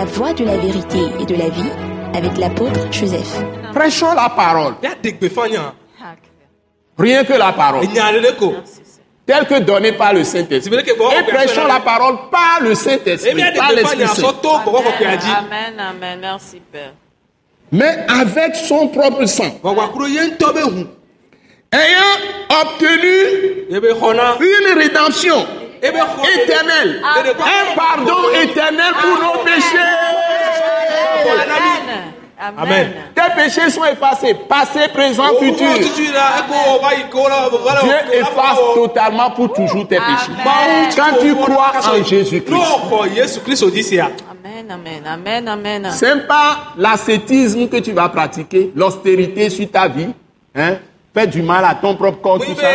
La voie de la vérité et de la vie avec l'apôtre Joseph. Prêchons la parole. Nya. Rien que la parole. Telle que donnée par le Saint-Esprit. Et prêchons la parole par le Saint-Esprit, Emi ya de par gbefa l'Esprit nya Saint. sɔ to gbɔgbɔ kɔkɔe a dzi. Amen, amen. Merci, Père. Mais avec son propre sang. Ayant obtenu xɔna. une rédemption Amen. un pardon éternel pour nos péchés. Amen. Tes péchés sont effacés, passé, présent, futur. Dieu efface totalement pour toujours tes péchés. Quand tu crois en Jésus-Christ. Amen, amen, amen, amen. ce n'est pas l'ascétisme que tu vas pratiquer, l'austérité sur ta vie, hein, faire du mal à ton propre corps, tout ça.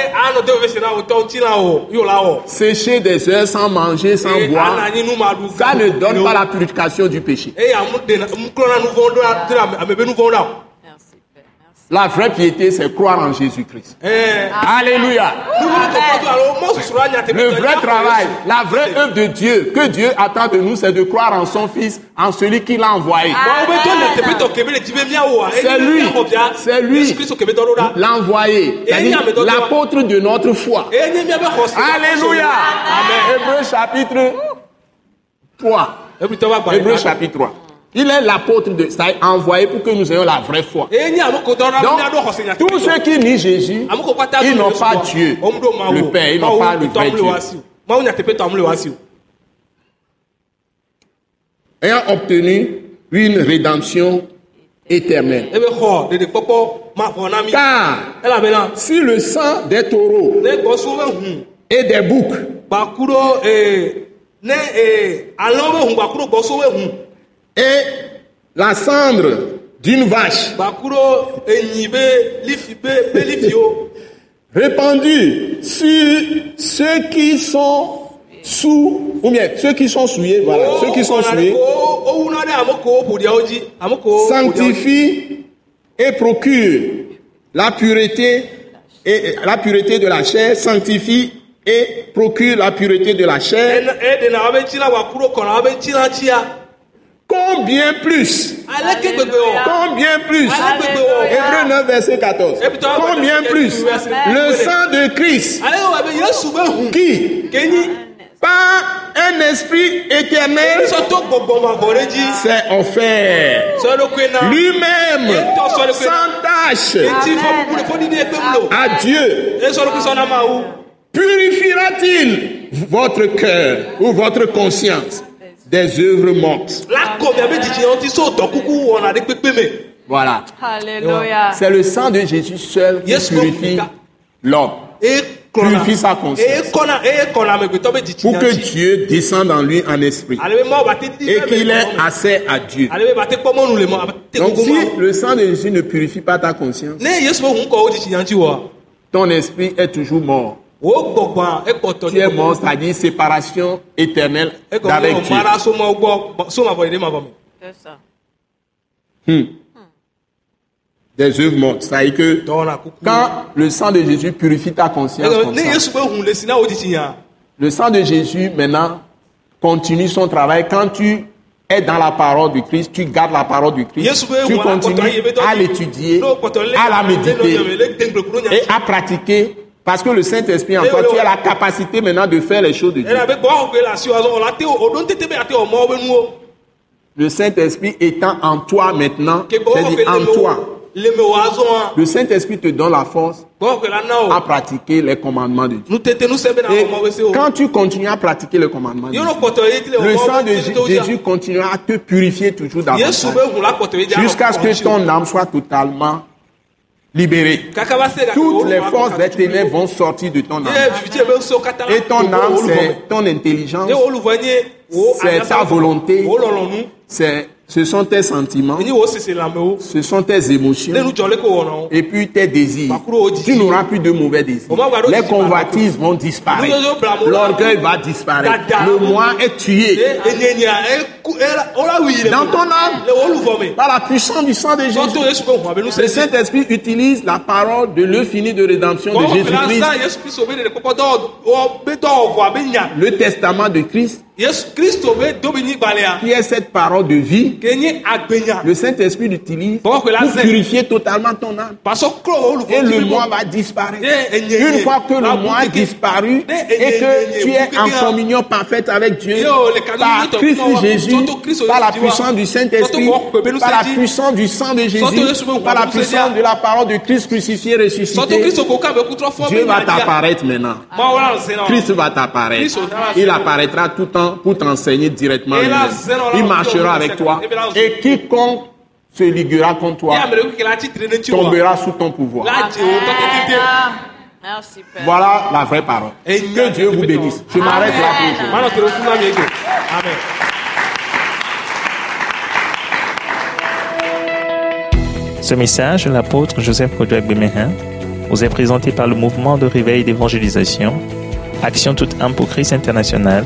Sécher des heures sans manger, sans boire, ça ne donne pas la purification du péché. La vraie piété, c'est croire en Jésus-Christ. Ɛɛ. Alléluia. La Le vrai travail, la vraie œuvre de Dieu, que Dieu attend de nous, c'est de croire en son Fils, en celui qu'il a envoyé. C'est lui, c'est lui. L'envoyé, l'apôtre de notre foi. Alléluia. Hébreu chapitre 3. Ebritɔ va gba Hébreu chapitre 3. Il est l'apôtre de, c'est-à-dire envoyé pour que nous ayons la vraie foi. Donc, tous ceux qui nient Jésus, kpata ils n'ont pas. Dieu, le Père, ils n'ont pas le vrai Dieu. ayant obtenu une rédemption éternelle. Na mi. Car Elabena si le sang des taureaux hu et des boucs et la cendre d'une vache répandue sur ceux qui sont sous, ou bien ceux qui sont souillés, voilà, ceux qui sont souillés, kowo ƒoɖiawo dzi. sanctifie et procure la pureté et la pureté de la chair, sanctifie et procure la pureté de la chair. Combien plus? Combien plus? Hébreu 9, verset 14. Combien plus? Le sang de Christ. Qui, par un esprit éternel, s'est offert. Lui-même. Sans tâche à Dieu. Purifiera-t-il votre cœur ou votre conscience? Des œuvres mortes Voilà. Alléluia. C'est le sang de Jésus seul qui purifie l'homme. Purifie sa conscience. Pour que Dieu descende en lui en esprit. Et qu'il ait accès à Dieu. Donc si le sang de Jésus ne purifie pas ta conscience, ton esprit est toujours mort. Tu es mort, c'est-à-dire séparation éternelle d'avec Dieu. C'est ça. Hmm. Des œuvres mortes. C'est-à-dire que quand le sang de Jésus purifie ta conscience comme ça, le sang de Jésus maintenant continue son travail. Quand tu es dans la parole du Christ, tu gardes la parole du Christ, tu continues à l'étudier, à la méditer et à pratiquer. Parce que le Saint-Esprit en toi, tu as la capacité maintenant de faire les choses de Dieu. le Saint-Esprit étant en toi maintenant, c'est-à-dire en toi, me le Saint-Esprit te donne la force à pratiquer les commandements de Dieu. Et quand tu continues à pratiquer les commandements de Dieu, le sang de Jésus, continuera à te purifier toujours davantage jusqu'à ce que ton âme soit totalement se Toutes les forces des ténèbres vont sortir de ton âme. Et ton âme, c'est ton intelligence, C'est ta volonté. c'est, ce sont tes sentiments, ce sont tes émotions. et puis tes désirs. Tu n'auras plus de mauvais désirs. Les convoitises vont disparaître. L'orgueil va disparaître. Le moi est tué e dans ton âme par la puissance du sang de Jésus. Le Saint-Esprit utilise la parole de finie de rédemption de Jésus-Christ, le testament de Christ, qui est cette parole de vie, le Saint-Esprit l'utilise pour purifier totalement ton âme. Et le moi va disparaître. Une fois que le moi a disparu et que tu es en communion parfaite avec Dieu, par Christ Jésus, par la puissance du Saint-Esprit, par la puissance du sang de Jésus, par la puissance de la parole de Christ crucifié, sɔtɔ ressuscité, Dieu va t'apparaître maintenant. Christ va t'apparaître. Il apparaîtra tout le temps pour t'enseigner directement. Il marchera avec toi. Et quiconque se liguera contre toi tombera sous ton pouvoir. Merci, Père. Voilà la vraie parole. Que Dieu vous bénisse. Je m'arrête là pour aujourd'hui. Amen. Ce message de l'apôtre Joseph Kodouak Bemehin vous est présenté par le mouvement de réveil d'évangélisation, Action toute âme pour Christ international,